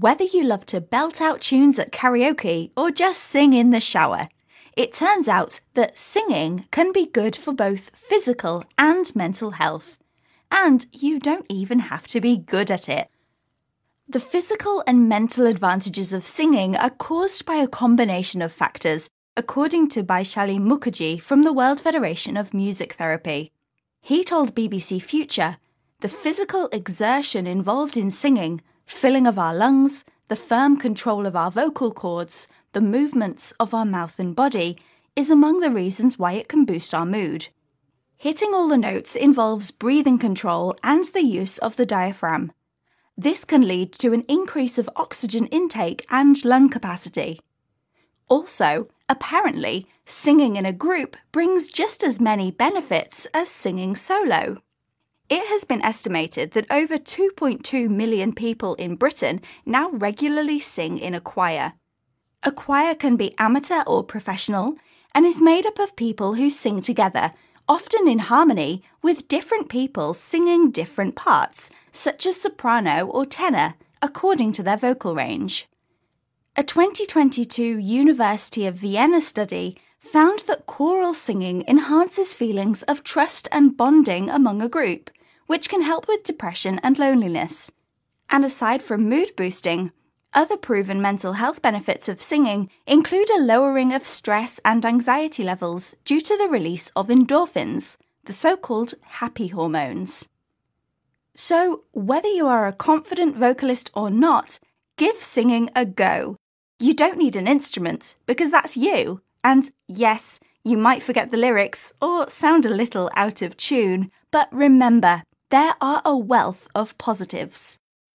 Whether you love to belt out tunes at karaoke or just sing in the shower, it turns out that singing can be good for both physical and mental health. And you don't even have to be good at it. The physical and mental advantages of singing are caused by a combination of factors, according to Baishali Mukherjee from the World Federation of Music Therapy. He told BBC Future the physical exertion involved in singing filling of our lungs, the firm control of our vocal cords, the movements of our mouth and body, is among the reasons why it can boost our mood. Hitting all the notes involves breathing control and the use of the diaphragm. This can lead to an increase of oxygen intake and lung capacity. Also, apparently, singing in a group brings just as many benefits as singing solo. It has been estimated that over 2.2 million people in Britain now regularly sing in a choir. A choir can be amateur or professional and is made up of people who sing together, often in harmony, with different people singing different parts, such as soprano or tenor, according to their vocal range. A 2022 University of Vienna study found that choral singing enhances feelings of trust and bonding among a group, which can help with depression and loneliness. And aside from mood boosting, other proven mental health benefits of singing include a lowering of stress and anxiety levels due to the release of endorphins, the so called happy hormones. So, whether you are a confident vocalist or not, give singing a go. You don't need an instrument because that's you. And yes, you might forget the lyrics or sound a little out of tune, but remember, there are a wealth of positives.